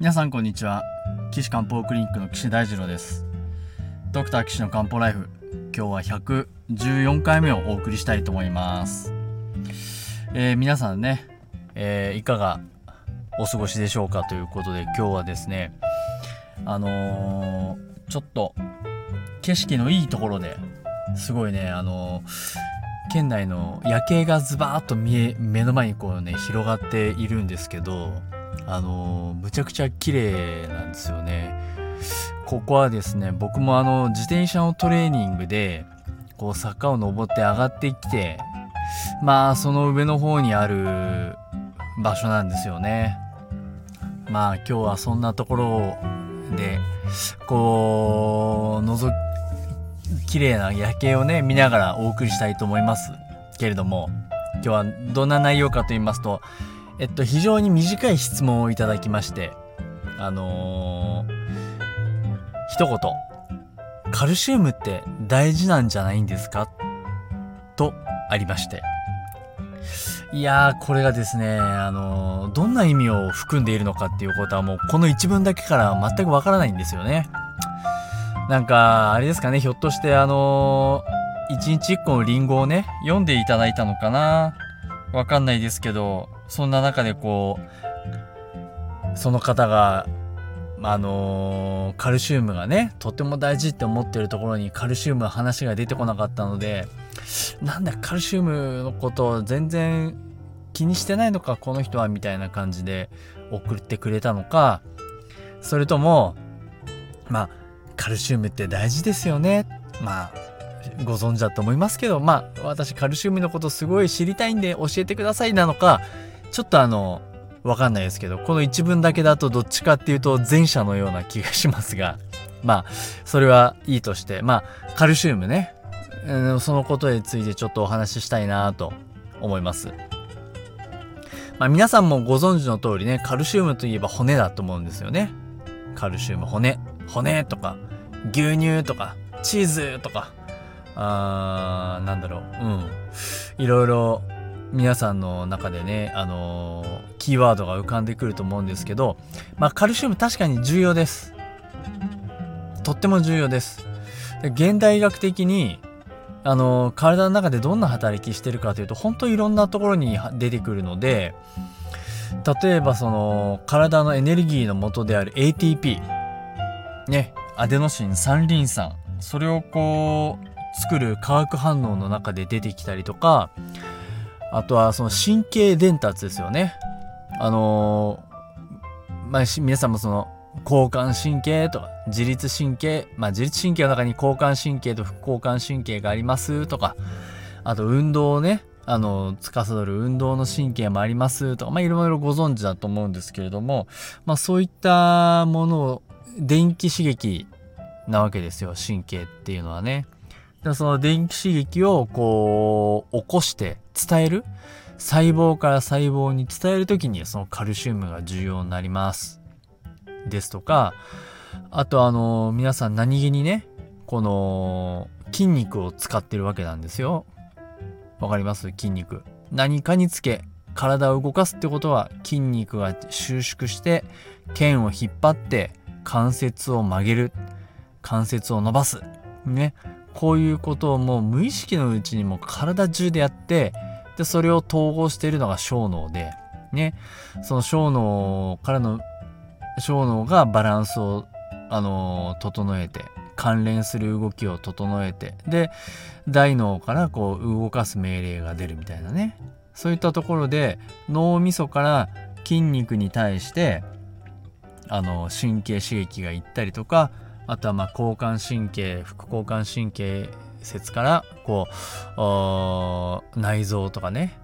皆さんこんにちは。岸漢方クリニックの岸大二郎です。ドクター岸の漢方ライフ今日は114回目をお送りしたいと思います。えー、皆さんね、えー、いかがお過ごしでしょうかということで今日はですねあのー、ちょっと景色のいいところですごいねあの県内の夜景がズバーッと見え目の前にこうね広がっているんですけどあのむちゃくちゃ綺麗なんですよね。ここはですね僕もあの自転車のトレーニングでこう坂を登って上がってきてまあその上の方にある場所なんですよね。まあ今日はそんなところでこう覗綺麗な夜景をね見ながらお送りしたいと思いますけれども今日はどんな内容かと言いますとえっと、非常に短い質問をいただきまして、あのー、一言、カルシウムって大事なんじゃないんですか？とありまして。いやー、これがですね、あのー、どんな意味を含んでいるのかっていうことはもうこの一文だけから全くわからないんですよね。なんか、あれですかね、ひょっとしてあのー、一日一個のリンゴをね、読んでいただいたのかな？わかんないですけど、そんな中でこうその方があのー、カルシウムがねとても大事って思ってるところにカルシウムの話が出てこなかったのでなんだカルシウムのことを全然気にしてないのかこの人はみたいな感じで送ってくれたのかそれともまあカルシウムって大事ですよね。まあご存知だと思いますけどまあ私カルシウムのことすごい知りたいんで教えてくださいなのかちょっとあの、わかんないですけど、この一文だけだとどっちかっていうと前者のような気がしますが、まあ、それはいいとして、まあ、カルシウムね、そのことについてちょっとお話ししたいなと思います。まあ、皆さんもご存知の通りね、カルシウムといえば骨だと思うんですよね。カルシウム、骨、骨とか、牛乳とか、チーズとか、あー、なんだろう、うん。いろいろ皆さんの中でね、あのー、キーワードが浮かんでくると思うんですけど、まあ、カルシウム確かに重要です。とっても重要です。で現代医学的に、あのー、体の中でどんな働きしてるかというと、本当いろんなところに出てくるので、例えばその、体のエネルギーの元である ATP、ね、アデノシン三リン酸、それをこう、作る化学反応の中で出てきたりとか、あとはその神経伝達ですよね。あのー、まあ、皆さんもその交感神経とか自律神経、まあ、自律神経の中に交感神経と副交感神経がありますとか、あと運動をね、あの、司る運動の神経もありますとか、まあ、いろいろご存知だと思うんですけれども、まあ、そういったものを、電気刺激なわけですよ、神経っていうのはね。その電気刺激をこう起こして伝える？細胞から細胞に伝える時にそのカルシウムが重要になります。ですとかあとあの皆さん何気にねこの筋肉を使ってるわけなんですよ。わかります？筋肉。何かにつけ体を動かすってことは筋肉が収縮して腱を引っ張って関節を曲げる。関節を伸ばす。ね。こういうことをもう無意識のうちにも体中でやってでそれを統合しているのが小脳でね。その小脳からの小脳がバランスをあの整えて関連する動きを整えてで大脳からこう動かす命令が出るみたいなね。そういったところで脳みそから筋肉に対してあの神経刺激がいったりとかあとはまあ交感神経副交感神経節からこう内臓とかね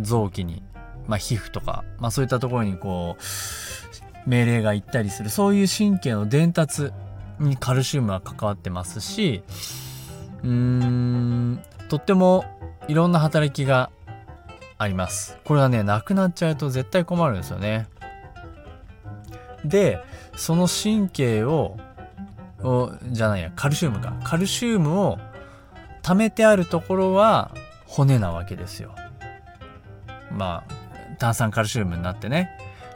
臓器に、まあ、皮膚とか、まあ、そういったところにこう命令がいったりする。そういう神経の伝達にカルシウムは関わってますしうーんとってもいろんな働きがあります。これはねなくなっちゃうと絶対困るんですよね。でその神経ををじゃないやカルシウムか。カルシウムを貯めてあるところは骨なわけですよ。まあ炭酸カルシウムになってね。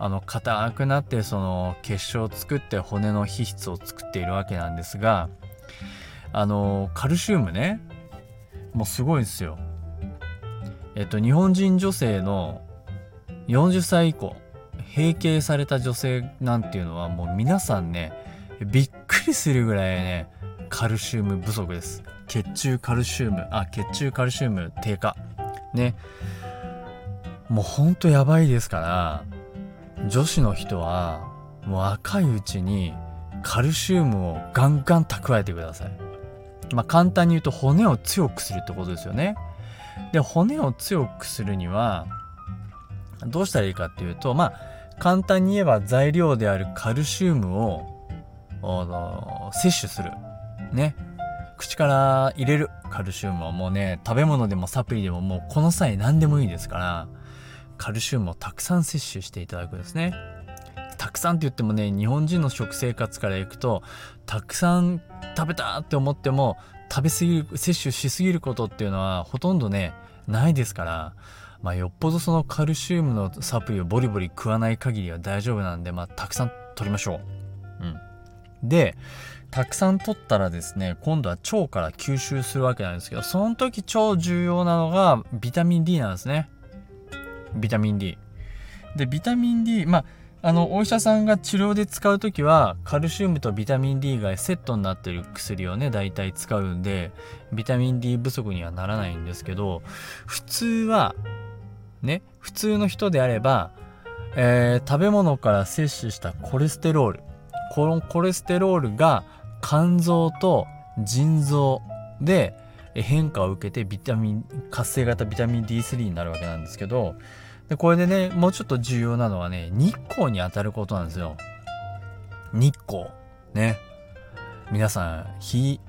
あの硬くなってその結晶を作って骨の皮質を作っているわけなんですがあのカルシウムねもうすごいんですよ。えっと日本人女性の40歳以降閉経された女性なんていうのはもう皆さんねびっくりするぐらいねカルシウム不足です。血中カルシウム。あ血中カルシウム低下。ね。もうほんとやばいですから女子の人はもう若いうちにカルシウムをガンガン蓄えてください。まあ簡単に言うと骨を強くするってことですよね。で骨を強くするにはどうしたらいいかっていうとまあ簡単に言えば材料であるカルシウムを摂取するね口から入れるカルシウムはもうね食べ物でもサプリでももうこの際何でもいいですからカルシウムをたくさん摂取していただくんですねたくさんって言ってもね日本人の食生活からいくとたくさん食べたって思っても食べ過ぎる摂取しすぎることっていうのはほとんどねないですからまあ、よっぽどそのカルシウムのサプリをボリボリ食わない限りは大丈夫なんで、まあ、たくさん取りましょう。うん。で、たくさん取ったらですね、今度は腸から吸収するわけなんですけど、その時超重要なのがビタミン D なんですね。ビタミン D。で、ビタミン D、まあ、あの、お医者さんが治療で使う時は、カルシウムとビタミン D がセットになってる薬をね、大体使うんで、ビタミン D 不足にはならないんですけど、普通は、ね、普通の人であれば、えー、食べ物から摂取したコレステロール、このコレステロールが肝臓と腎臓で、変化を受けてビタミン活性型ビタミン D3 になるわけなんですけどでこれでねもうちょっと重要なのはね日光に当たることなんですよ。日光。ね。皆さん日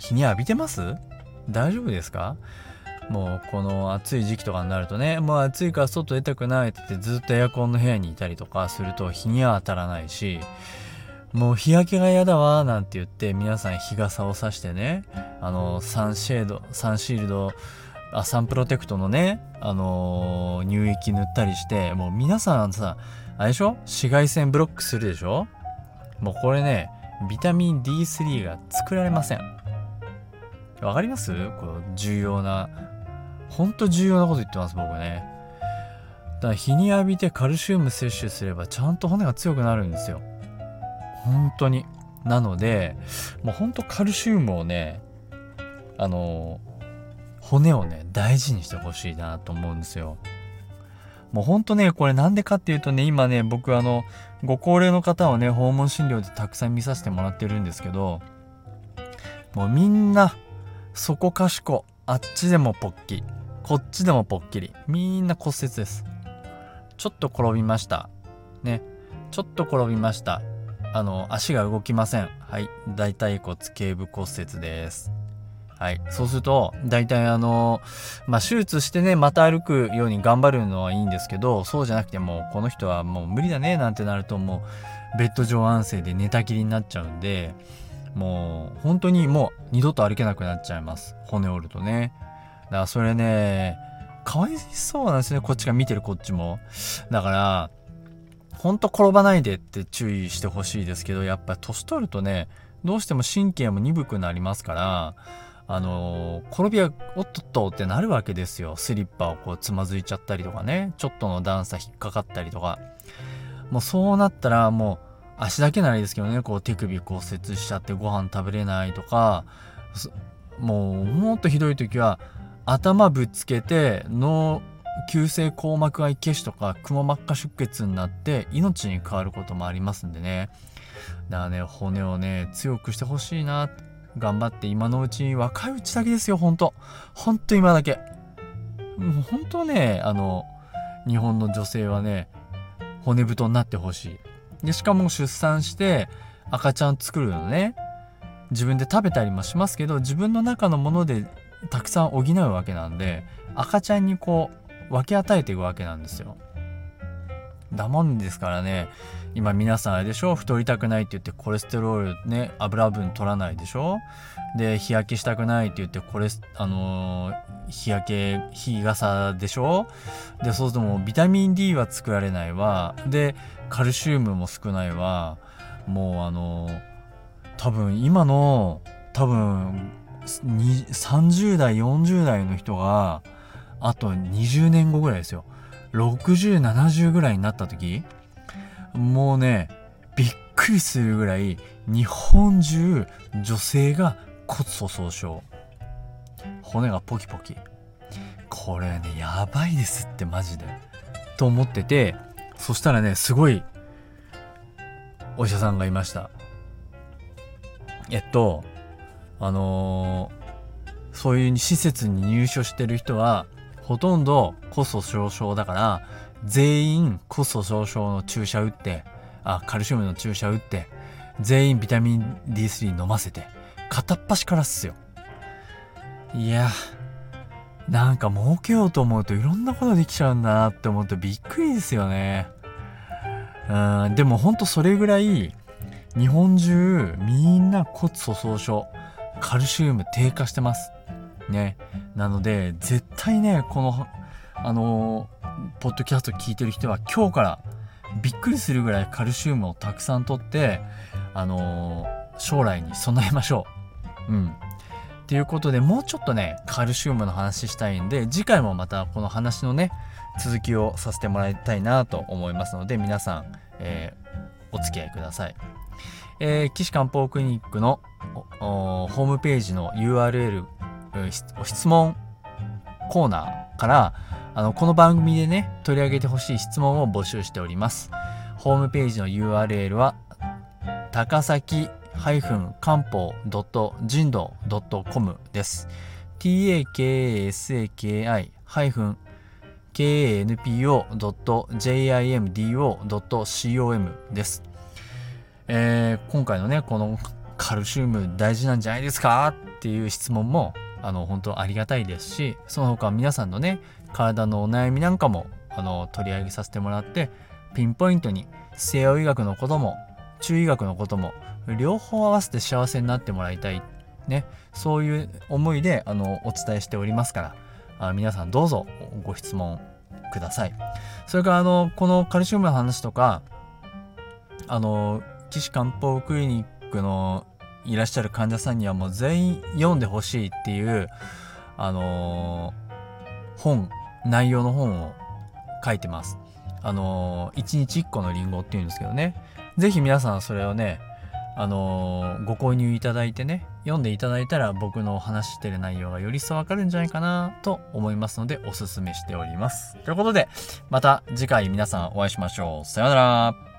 日に浴びてます？大丈夫ですか？もうこの暑い時期とかになるとねもう暑いから外出たくないってずっとエアコンの部屋にいたりとかすると日には当たらないしもう日焼けが嫌だわなんて言って皆さん日傘をさしてねあのサンシェードサンシールドあサンプロテクトのねあのー、乳液塗ったりしてもう皆さんさあれでしょ？紫外線ブロックするでしょ？もうこれねビタミン D3 が作られません。わかります？この重要なほんと重要なこと言ってます僕ね。だから日に浴びてカルシウム摂取すればちゃんと骨が強くなるんですよ。本当に。なのでもうほんとカルシウムをねあの骨をね大事にしてほしいなと思うんですよ。もうほんとねこれなんでかっていうとね今ね僕あのご高齢の方をね訪問診療でたくさん見させてもらってるんですけどもうみんなそこかしこあっちでもポッキこっちでもポッキリみんな骨折です。ちょっと転びました。ね。ちょっと転びました。あの足が動きません。はい。大腿骨頸部骨折です。はい。そうすると大体あのまあ手術してねまた歩くように頑張るのはいいんですけどそうじゃなくてもこの人はもう無理だねなんてなるともうベッド上安静で寝たきりになっちゃうんでもう本当にもう二度と歩けなくなっちゃいます。骨折るとね。だからそれねかわいそうなんですね。こっちが見てるこっちも。だからほんと転ばないでって注意してほしいですけどやっぱ年取るとねどうしても神経も鈍くなりますからあのー、転びはおっとっとってなるわけですよ。スリッパをこうつまずいちゃったりとかねちょっとの段差引っかかったりとか。もうそうなったらもう足だけならいいですけどねこう手首骨折しちゃってご飯食べれないとかもうもっとひどい時は頭ぶつけて脳急性硬膜外血腫とかくも膜下出血になって命に変わることもありますんでね。だからね骨をね強くしてほしいな。頑張って今のうちに若いうちだけですよほんとほんと今だけ。もう本当ねあの日本の女性はね骨太になってほしい。でしかも出産して赤ちゃん作るのね。自分で食べたりもしますけど自分の中のものでたくさん補うわけなんで赤ちゃんにこう分け与えていくわけなんですよ。だもんですからね。今皆さんあれでしょ？太りたくないって言ってコレステロールね油分取らないでしょ？で日焼けしたくないって言ってこれあのー、日焼け日傘でしょ？でそうするともうビタミン D は作られないわ。でカルシウムも少ないわ。もうあのー、多分今の多分30代40代の人があと20年後ぐらいですよ。6070ぐらいになった時もうねびっくりするぐらい日本中女性が骨粗鬆症骨がポキポキ。これねやばいですってマジで。と思っててそしたらねすごいお医者さんがいました。えっとあのー、そういう施設に入所してる人はほとんど骨粗鬆症だから全員骨粗鬆症の注射打ってあカルシウムの注射打って全員ビタミン D3 飲ませて片っ端からっすよ。いやなんか儲けようと思うといろんなことできちゃうんだなって思うとびっくりですよね。うんでもほんとそれぐらい日本中みんな骨粗鬆症カルシウム低下してます。ね。なので絶対ねこのあのポッドキャスト聞いてる人は今日からびっくりするぐらいカルシウムをたくさんとってあの将来に備えましょう。うん。ということでもうちょっとねカルシウムの話したいんで次回もまたこの話のね続きをさせてもらいたいなと思いますので皆さん、えー、お付き合いください。えー、岸漢方クリニックのホームページの URL 質問コーナーからあのこの番組でね取り上げてほしい質問を募集しております。ホームページの URL は高崎漢方人道 .com です takasaki kanpo.jimdo.com です、えー、今回のねこのカルシウム大事なんじゃないですか？っていう質問もあの本当ありがたいですしその他皆さんのね体のお悩みなんかもあの取り上げさせてもらってピンポイントに西洋医学のことも中医学のことも両方合わせて幸せになってもらいたいねそういう思いであのお伝えしておりますからあ皆さんどうぞご質問ください。それからあのこのカルシウムの話とかあの岸漢方クリニックのいらっしゃる患者さんにはもう全員読んでほしいっていうあのー、本内容の本を書いてます。あのー、1日1個のリンゴっていうんですけどね是非皆さんそれをねあのー、ご購入いただいてね読んでいただいたら僕の話してる内容がより一層わかるんじゃないかなと思いますのでおすすめしております。ということでまた次回皆さんお会いしましょう。さようなら。